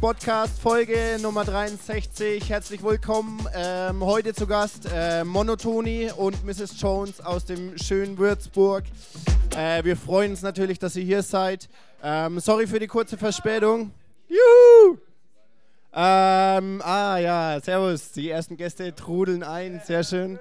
Podcast Folge Nummer 63. Herzlich willkommen. Ähm, heute zu Gast äh, Monotoni und Mrs. Jones aus dem schönen Würzburg. Äh, wir freuen uns natürlich, dass ihr hier seid. Ähm, sorry für die kurze Verspätung. Juhu! Ähm, ah ja, servus. Die ersten Gäste trudeln ein. Sehr schön.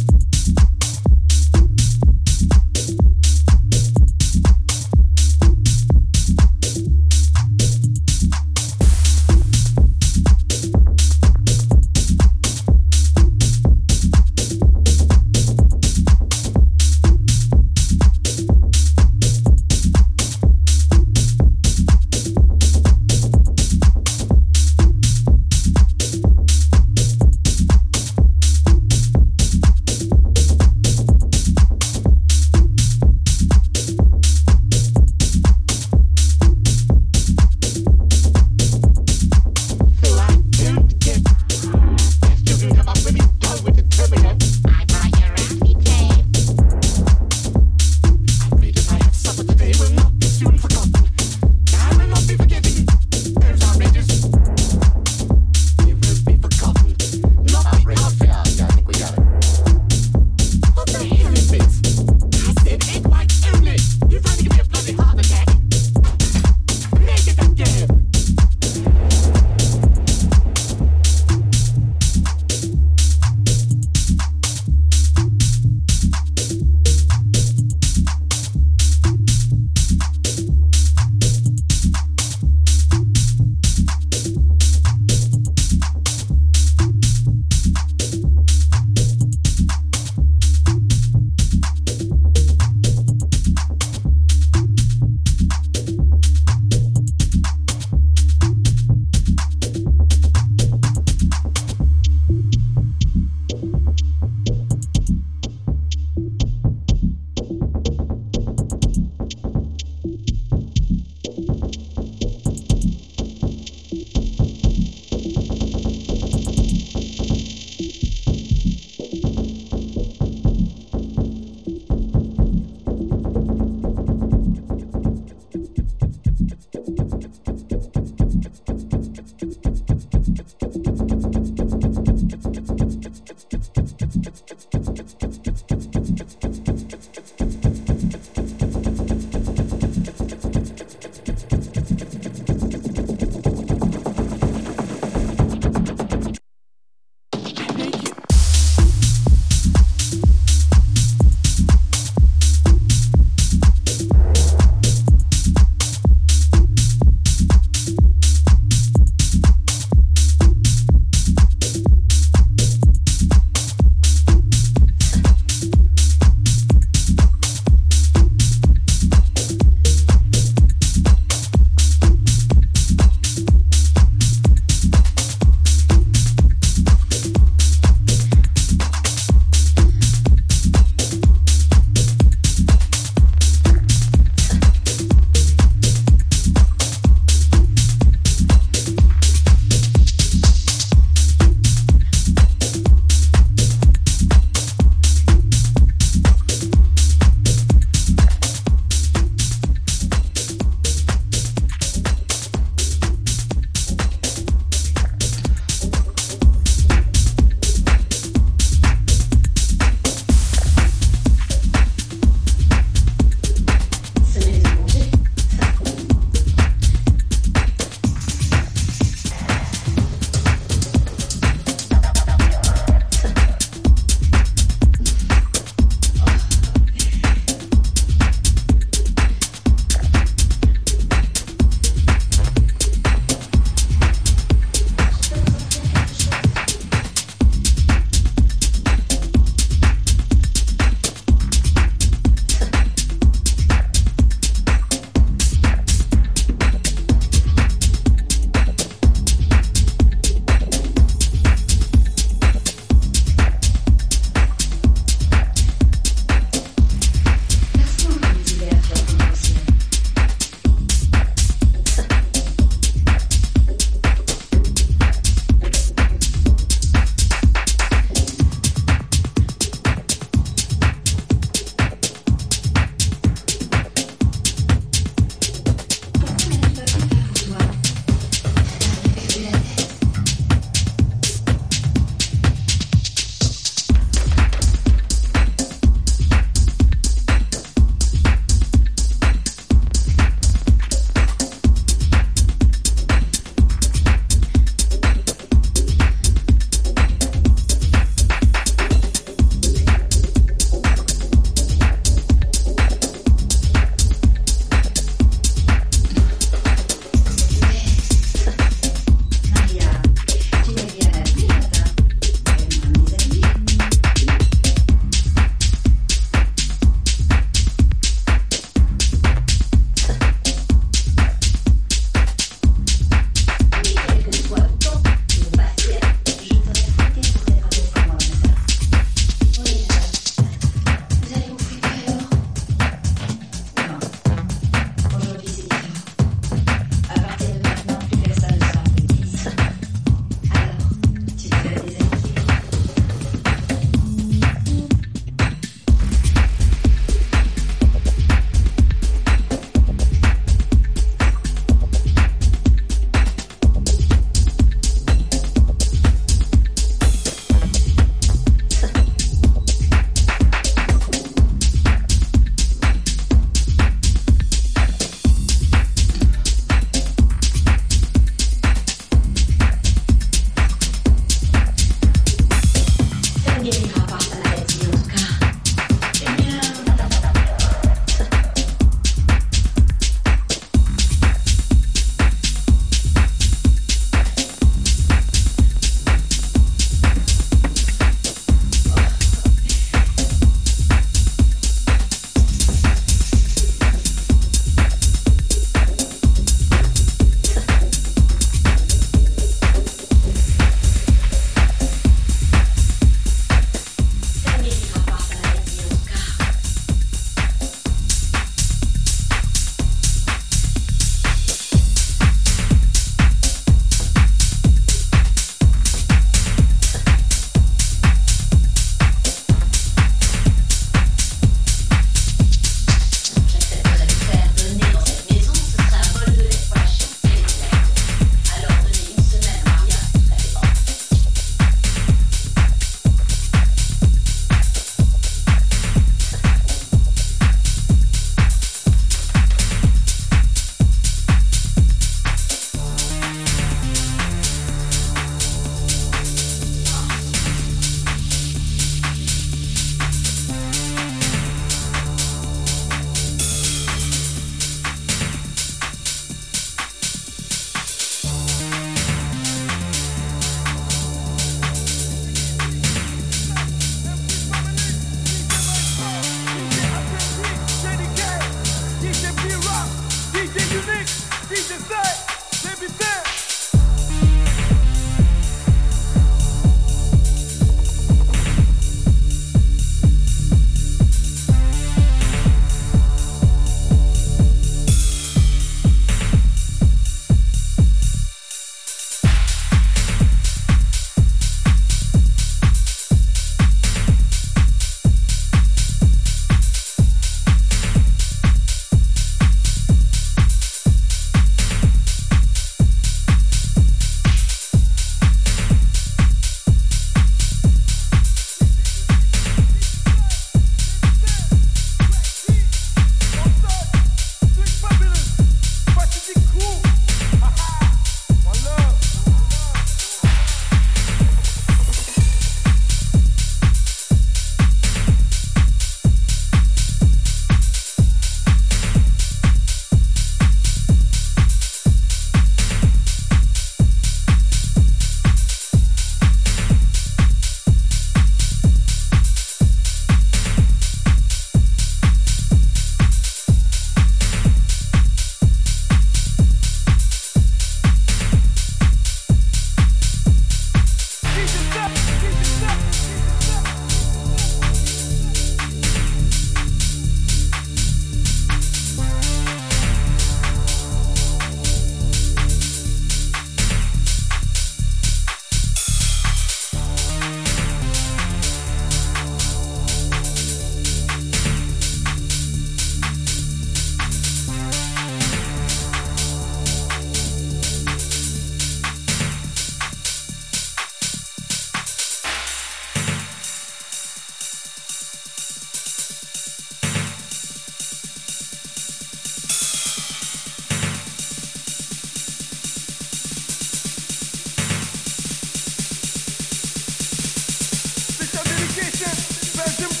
President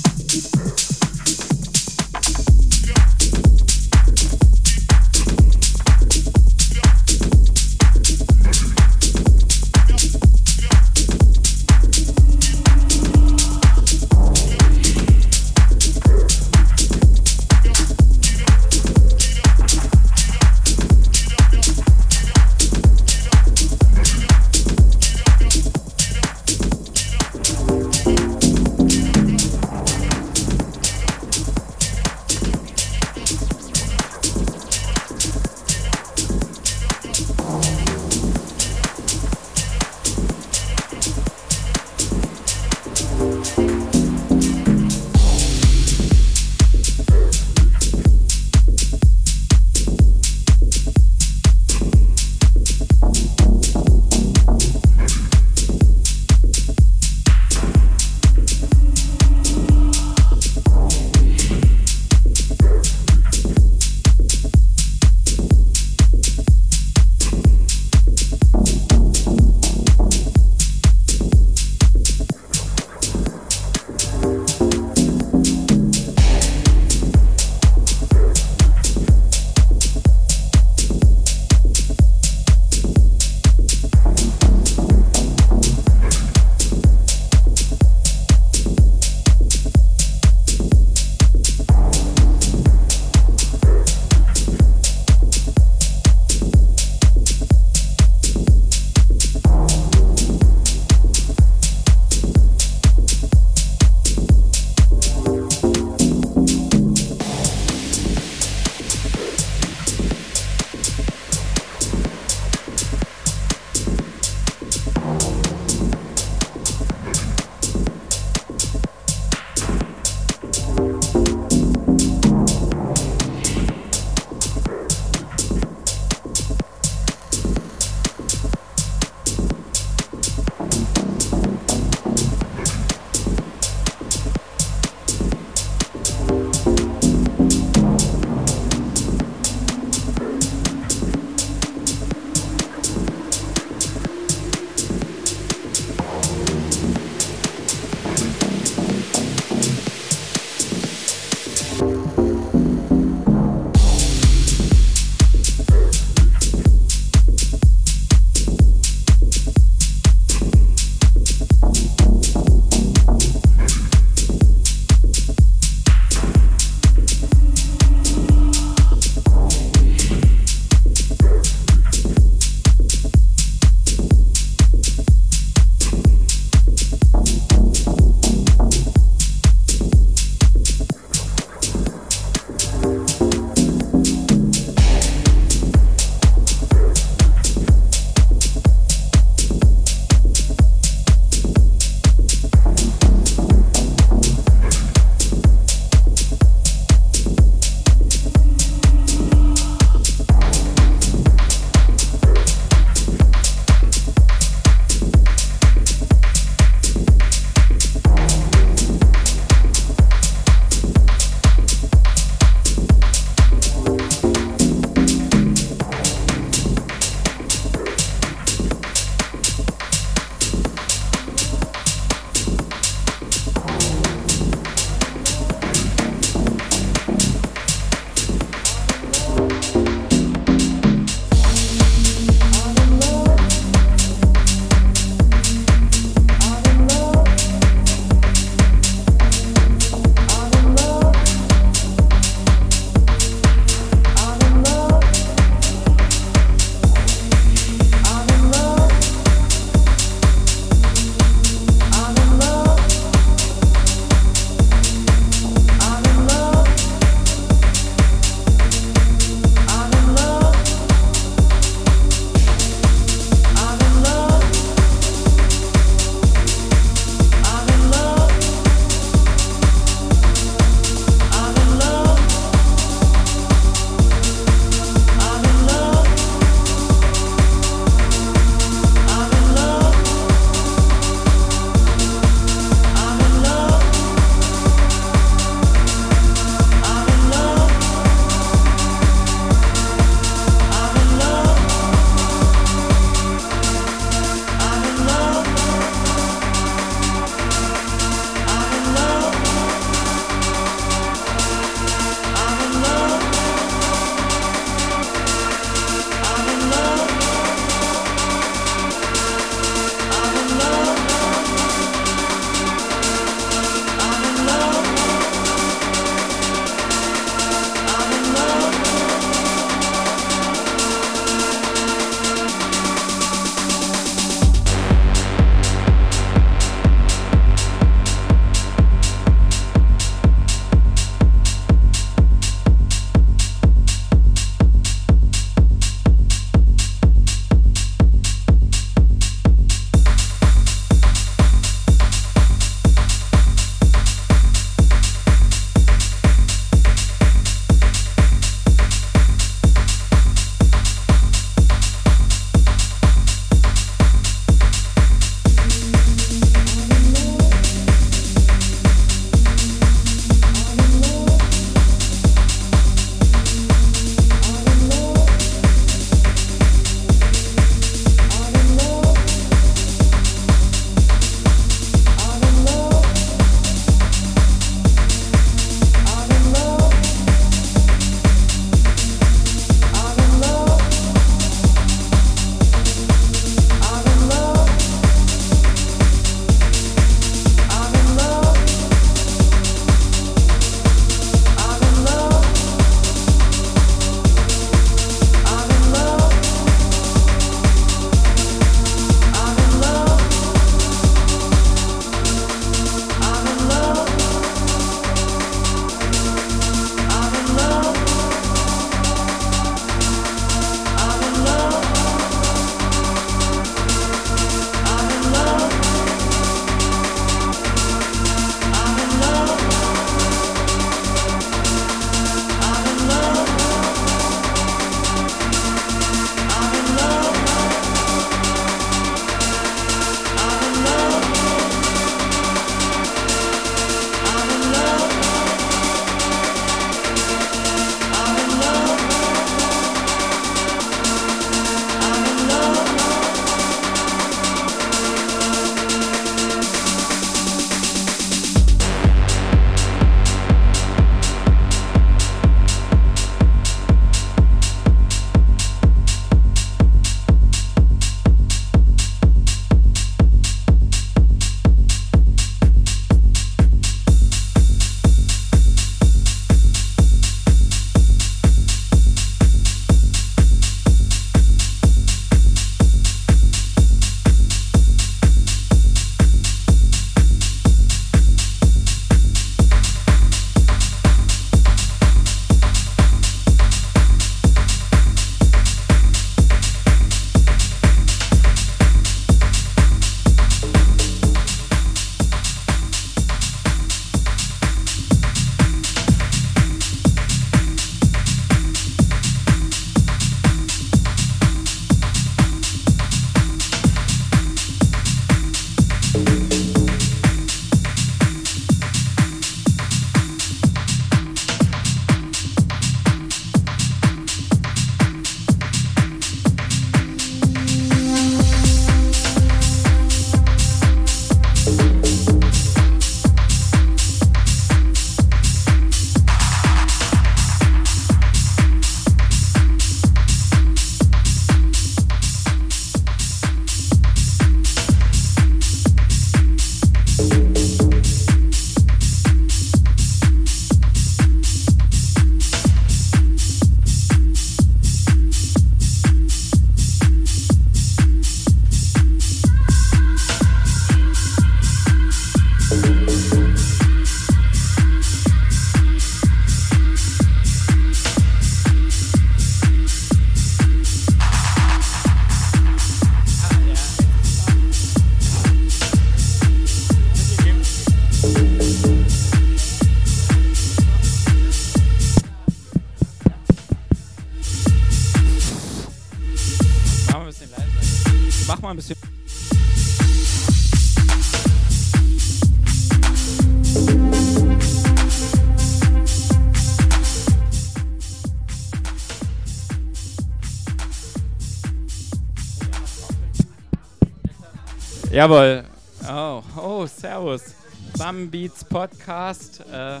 Jawohl. Oh, oh, servus. Bumbeats Podcast äh,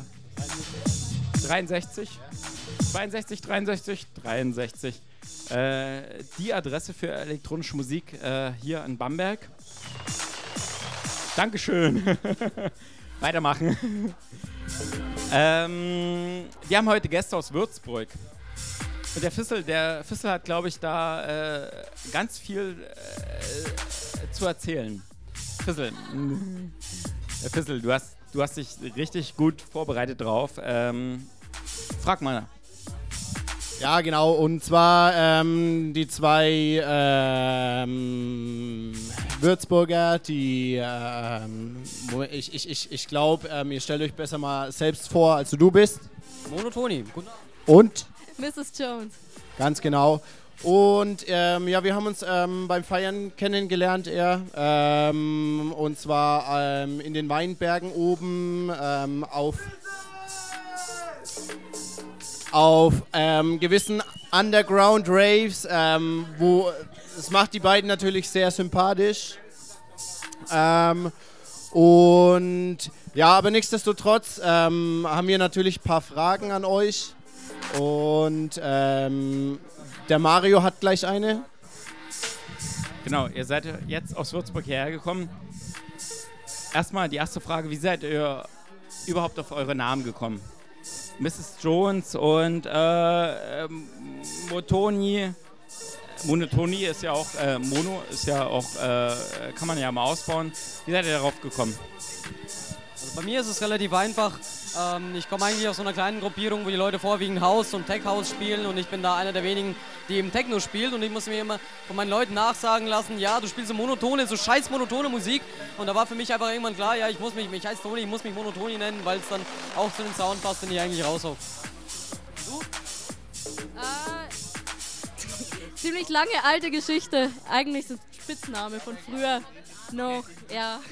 63, 62, 63, 63. Äh, die Adresse für elektronische Musik äh, hier in Bamberg. Dankeschön. Weitermachen. ähm, wir haben heute Gäste aus Würzburg. Und der Fissel, der Fissel hat, glaube ich, da äh, ganz viel äh, zu erzählen. Fissel, Herr Fissel, du hast, du hast dich richtig gut vorbereitet drauf. Ähm, frag mal. Ja, genau. Und zwar ähm, die zwei ähm, Würzburger, die, ähm, ich, ich, ich, ich glaube, ähm, ihr stellt euch besser mal selbst vor, als du bist. Monotoni. Guten Und? Mrs. Jones. Ganz genau. Und ähm, ja, wir haben uns ähm, beim Feiern kennengelernt, er. Ähm, und zwar ähm, in den Weinbergen oben ähm, auf, auf ähm, gewissen Underground Raves, wo es macht die beiden natürlich sehr sympathisch. Und ja, aber nichtsdestotrotz haben wir natürlich ein paar Fragen an euch. Und ähm, der Mario hat gleich eine. Genau, ihr seid jetzt aus Würzburg hierher gekommen. Erstmal die erste Frage: Wie seid ihr überhaupt auf eure Namen gekommen? Mrs. Jones und äh, ähm, Motoni. Monotoni ist ja auch, äh, Mono ist ja auch, äh, kann man ja mal ausbauen. Wie seid ihr darauf gekommen? Also bei mir ist es relativ einfach. Ähm, ich komme eigentlich aus so einer kleinen Gruppierung, wo die Leute vorwiegend House und Tech House spielen und ich bin da einer der wenigen, die eben Techno spielt und ich muss mir immer von meinen Leuten nachsagen lassen, ja, du spielst so monotone, so scheiß monotone Musik und da war für mich einfach irgendwann klar, ja, ich muss mich, ich heiße Toni, ich muss mich Monotoni nennen, weil es dann auch zu den Sound passt, den ich eigentlich raushau. Äh, ziemlich lange alte Geschichte. Eigentlich es Spitzname von früher noch, ja.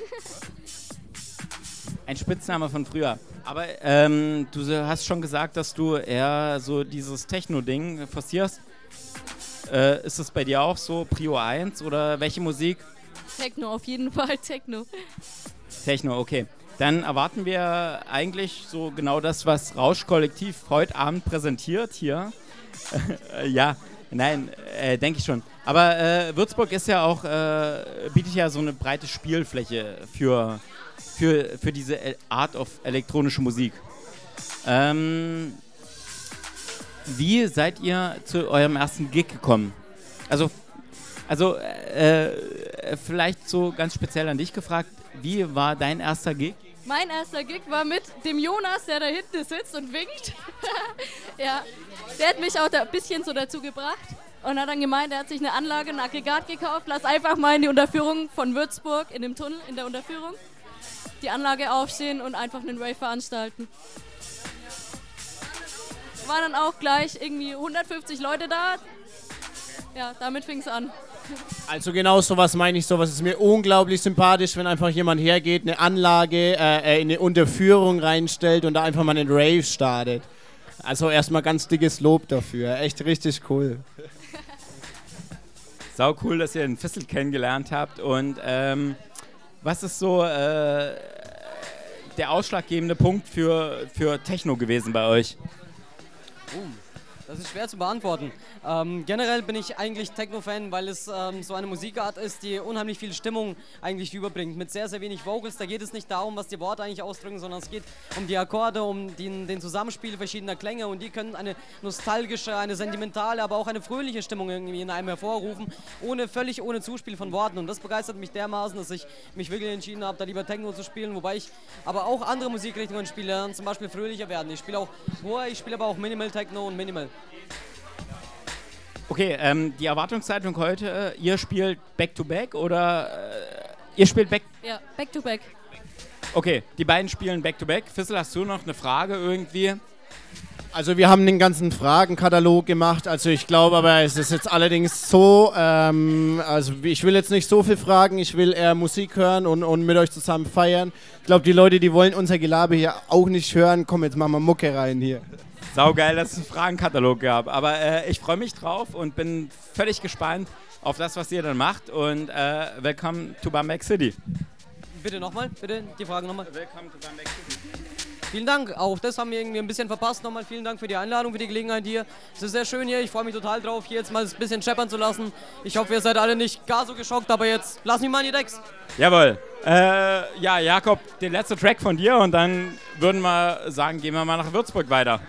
Ein Spitzname von früher. Aber ähm, du hast schon gesagt, dass du eher so dieses Techno-Ding forcierst. Äh, ist das bei dir auch so Prio 1 oder welche Musik? Techno, auf jeden Fall Techno. Techno, okay. Dann erwarten wir eigentlich so genau das, was Rausch-Kollektiv heute Abend präsentiert hier. ja, nein, äh, denke ich schon. Aber äh, Würzburg ist ja auch, äh, bietet ja so eine breite Spielfläche für, für, für diese Art of elektronische Musik. Ähm, wie seid ihr zu eurem ersten Gig gekommen? Also, also äh, vielleicht so ganz speziell an dich gefragt, wie war dein erster Gig? Mein erster Gig war mit dem Jonas, der da hinten sitzt und winkt. ja, der hat mich auch da ein bisschen so dazu gebracht und hat dann gemeint, er hat sich eine Anlage, ein Aggregat gekauft. Lass einfach mal in die Unterführung von Würzburg, in dem Tunnel, in der Unterführung, die Anlage aufstehen und einfach einen Rave veranstalten. Waren dann auch gleich irgendwie 150 Leute da. Ja, damit fing es an. Also genau sowas meine ich, sowas ist mir unglaublich sympathisch, wenn einfach jemand hergeht, eine Anlage äh, in eine Unterführung reinstellt und da einfach mal einen Rave startet. Also erstmal ganz dickes Lob dafür, echt richtig cool. Sau cool, dass ihr den Fissel kennengelernt habt und ähm, was ist so äh, der ausschlaggebende Punkt für, für Techno gewesen bei euch? Uh, das ist schwer zu beantworten. Ähm, generell bin ich eigentlich Techno-Fan, weil es ähm, so eine Musikart ist, die unheimlich viel Stimmung eigentlich überbringt. Mit sehr, sehr wenig Vocals. Da geht es nicht darum, was die Worte eigentlich ausdrücken, sondern es geht um die Akkorde, um den, den Zusammenspiel verschiedener Klänge und die können eine nostalgische, eine sentimentale, aber auch eine fröhliche Stimmung irgendwie in einem hervorrufen, ohne völlig ohne Zuspiel von Worten. Und das begeistert mich dermaßen, dass ich mich wirklich entschieden habe, da lieber Techno zu spielen, wobei ich aber auch andere Musikrichtungen spiele, zum Beispiel fröhlicher werden. Ich spiele auch Hohe, ich spiele aber auch Minimal Techno und Minimal. Okay, ähm, die Erwartungshaltung heute, ihr spielt Back-to-Back oder äh, ihr spielt Back... Ja, Back-to-Back. Okay, die beiden spielen Back-to-Back. Fissel, hast du noch eine Frage irgendwie? Also wir haben den ganzen Fragenkatalog gemacht. Also ich glaube aber, es ist jetzt allerdings so, ähm, also ich will jetzt nicht so viel fragen, ich will eher Musik hören und, und mit euch zusammen feiern. Ich glaube, die Leute, die wollen unser Gelaber hier auch nicht hören. Komm, jetzt machen wir Mucke rein hier. Saugeil, dass es einen Fragenkatalog gab. Aber äh, ich freue mich drauf und bin völlig gespannt auf das, was ihr dann macht. Und äh, willkommen to Bamberg City. Bitte nochmal, bitte die Frage nochmal. Willkommen to Bamberg City. Vielen Dank, auch das haben wir irgendwie ein bisschen verpasst. Nochmal vielen Dank für die Einladung, für die Gelegenheit hier. Es ist sehr schön hier, ich freue mich total drauf, hier jetzt mal ein bisschen scheppern zu lassen. Ich hoffe, ihr seid alle nicht gar so geschockt, aber jetzt lass mich mal in die Decks. Jawohl. Äh, ja, Jakob, der letzte Track von dir und dann würden wir sagen, gehen wir mal nach Würzburg weiter.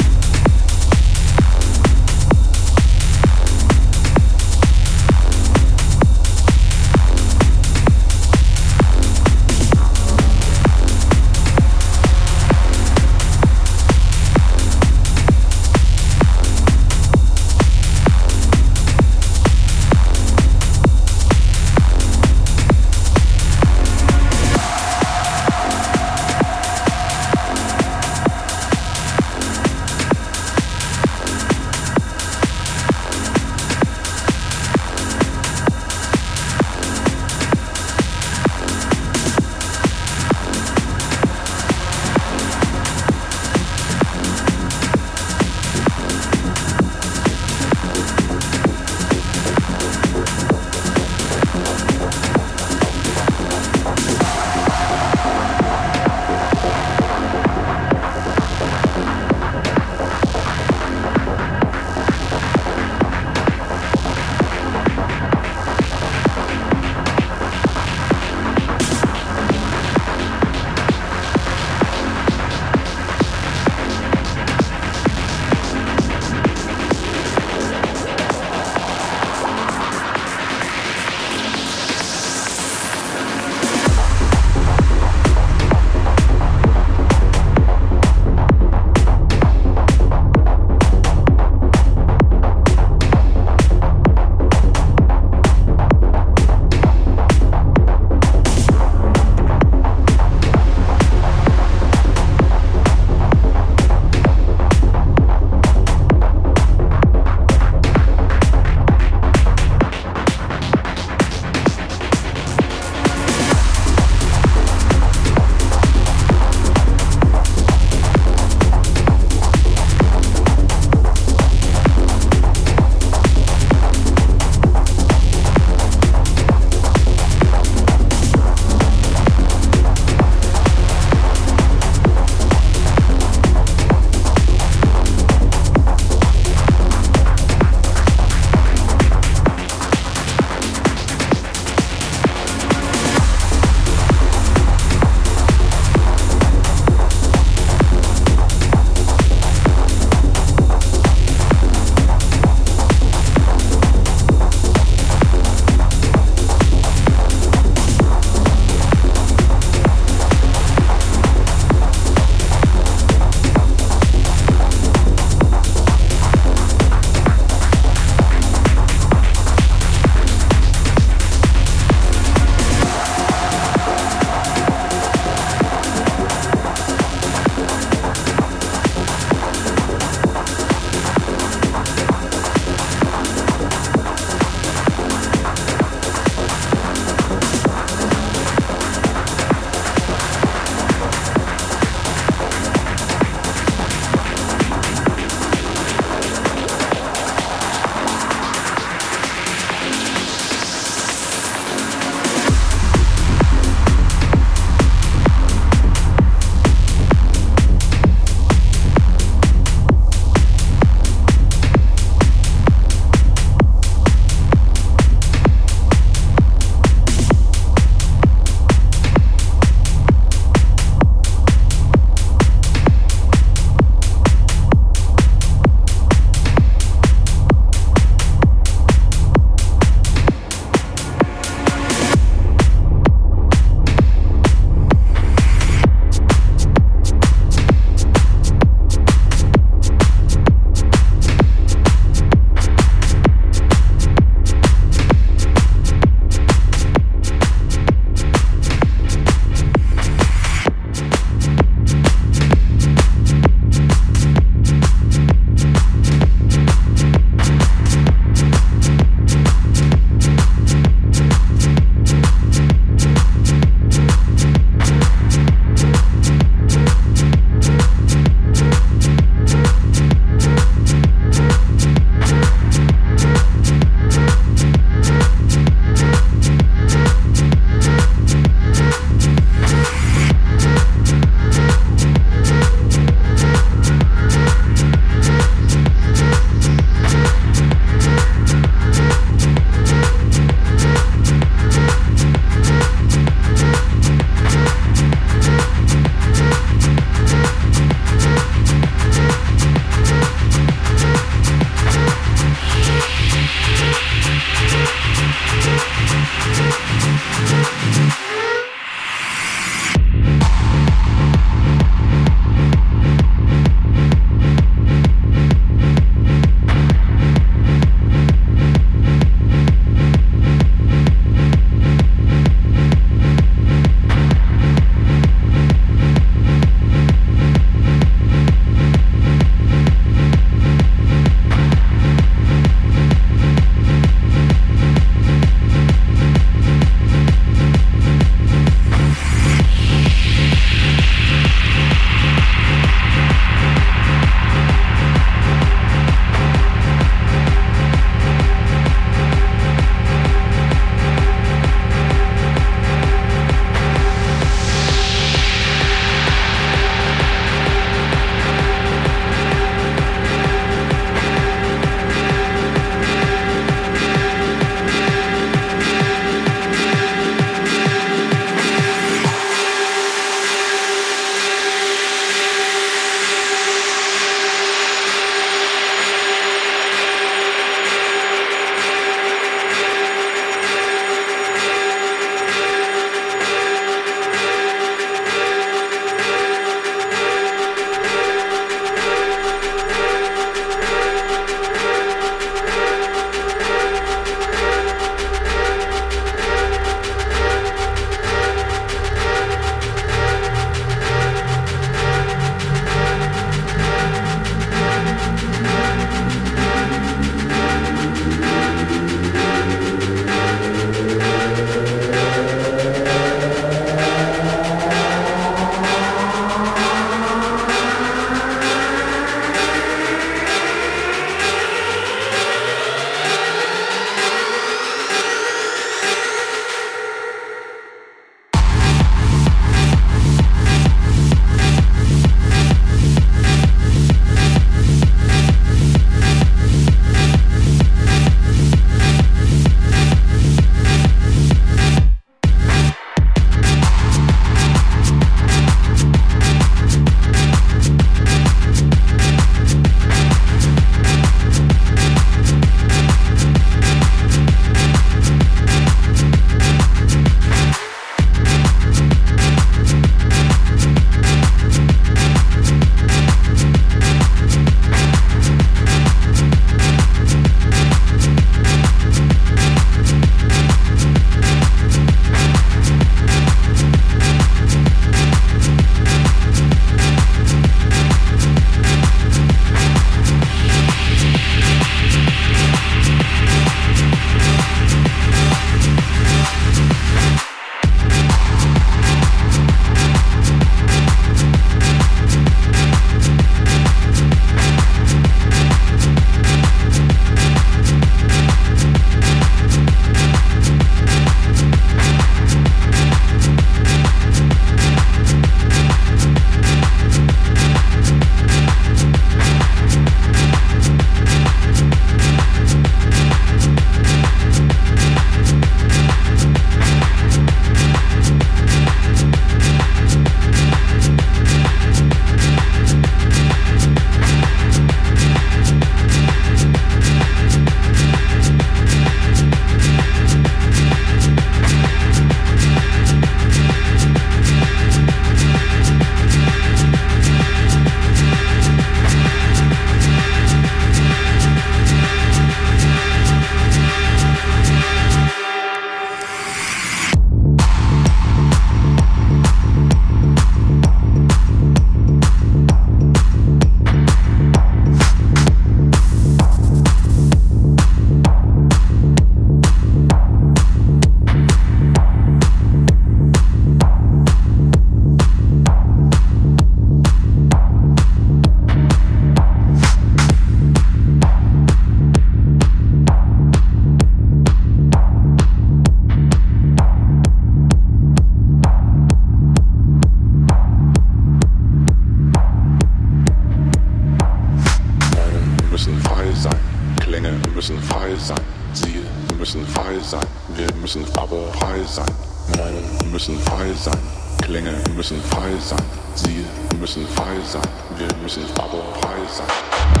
müssen frei sein, Klänge müssen frei sein, sie müssen frei sein, wir müssen aber frei sein.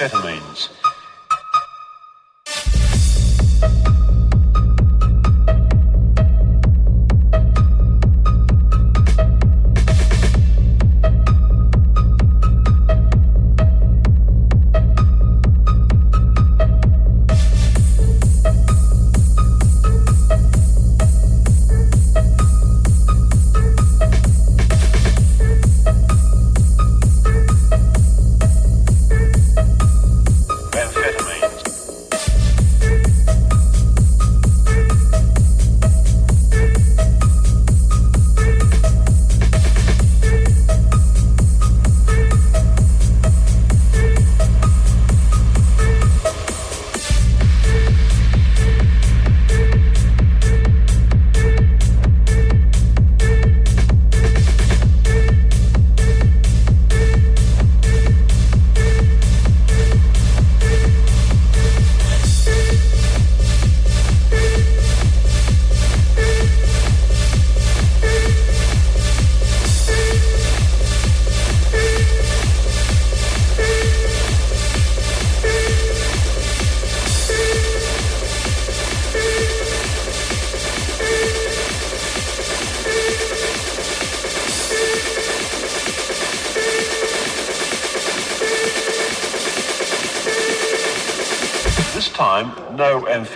amphetamine.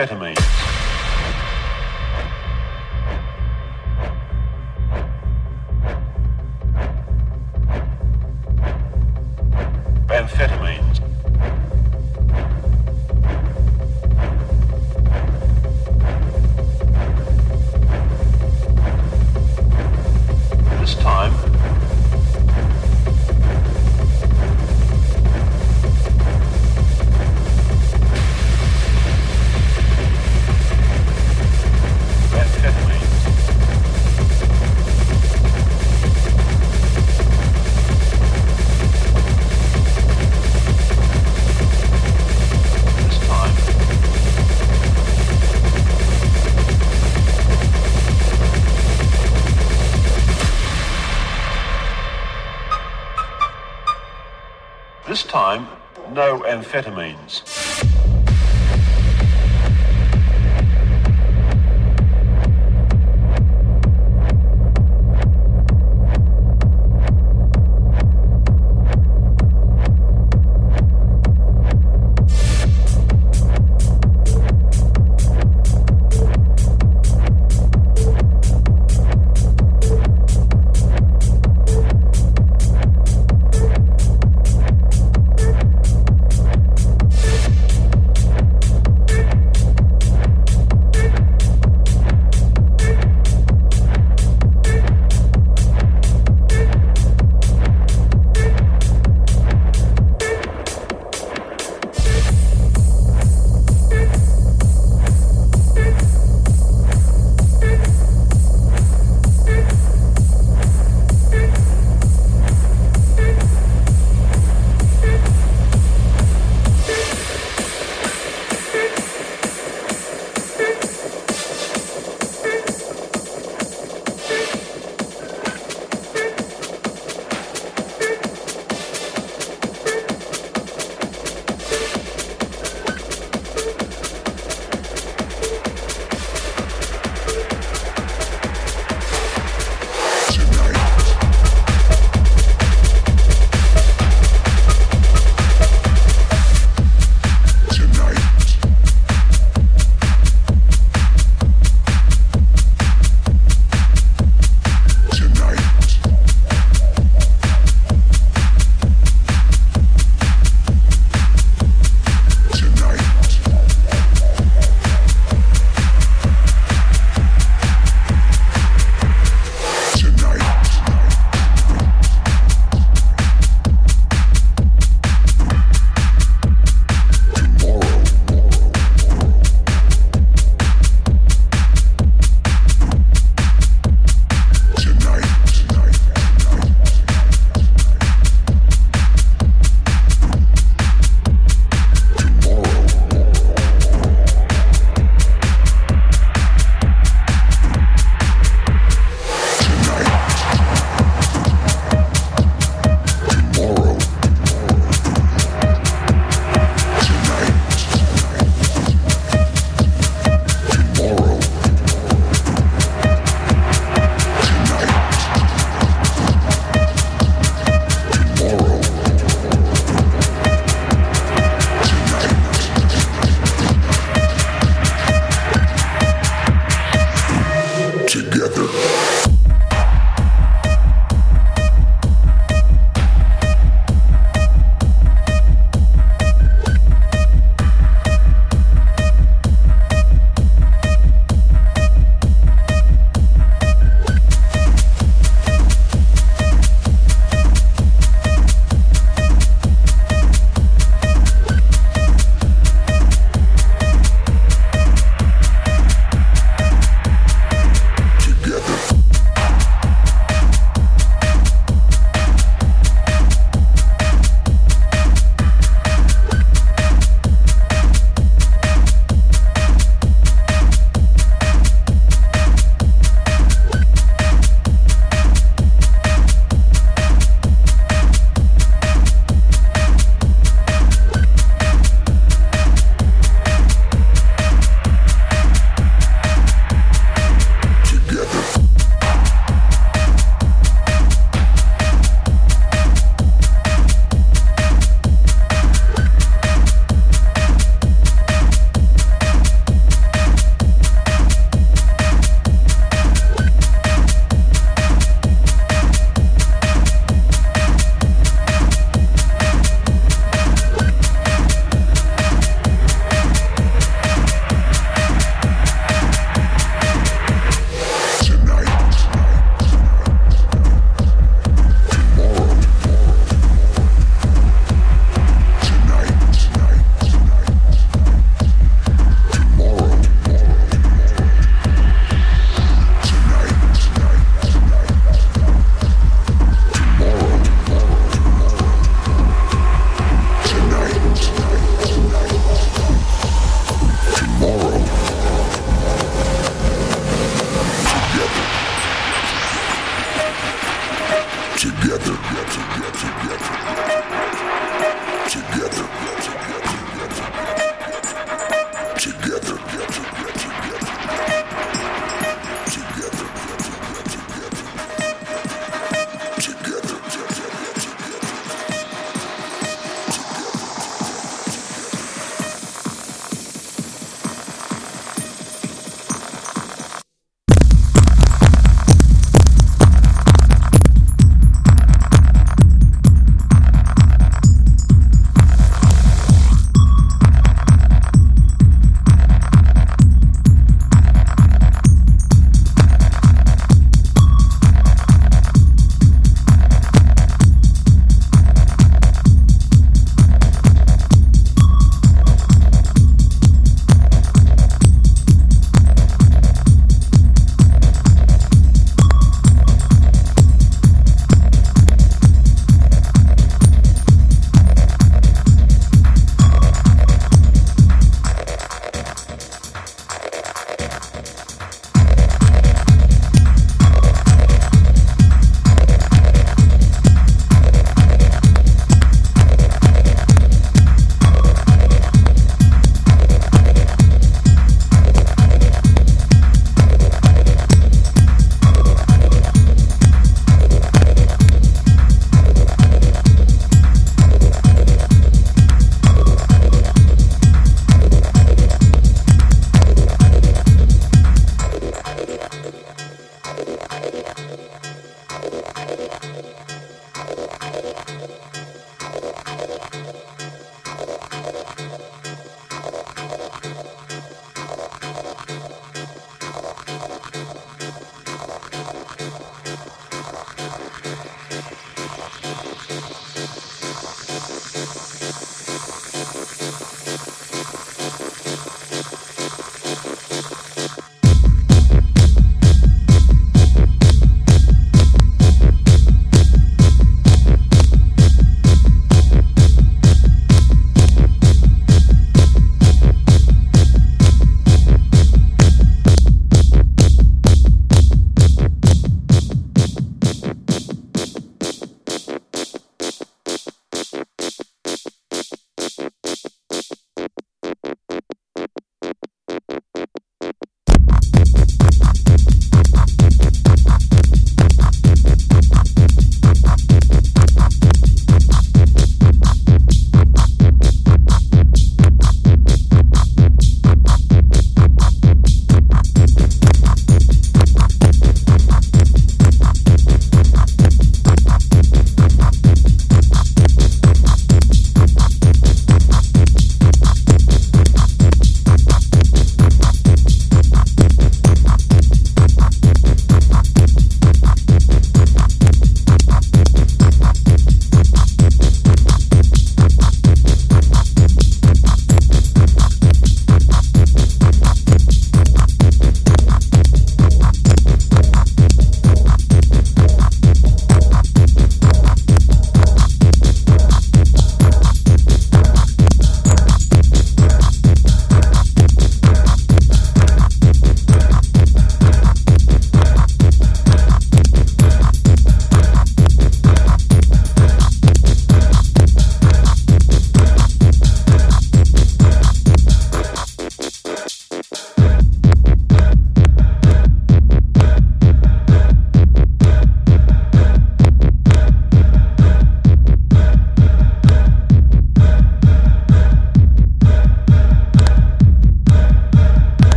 amphetamine. Amphetamine.